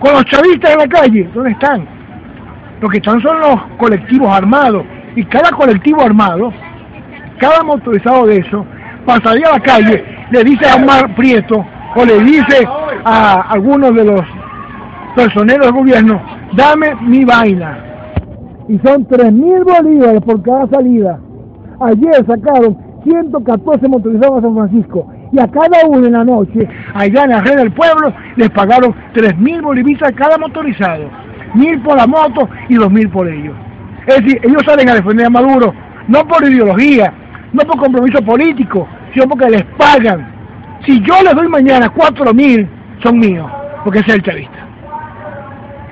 Con los chavistas en la calle, ¿dónde están? Los que están son los colectivos armados. Y cada colectivo armado, cada motorizado de eso, pasaría a la calle, le dice a Omar Prieto o le dice a algunos de los personeros del gobierno, dame mi vaina. Y son tres mil bolívares por cada salida. Ayer sacaron 114 motorizados a San Francisco y a cada uno en la noche, allá en la red del pueblo, les pagaron tres mil bolivitas cada motorizado. Mil por la moto y dos mil por ellos. Es decir, ellos salen a defender a Maduro, no por ideología, no por compromiso político, sino porque les pagan. Si yo les doy mañana cuatro mil, son míos, porque es el chavista.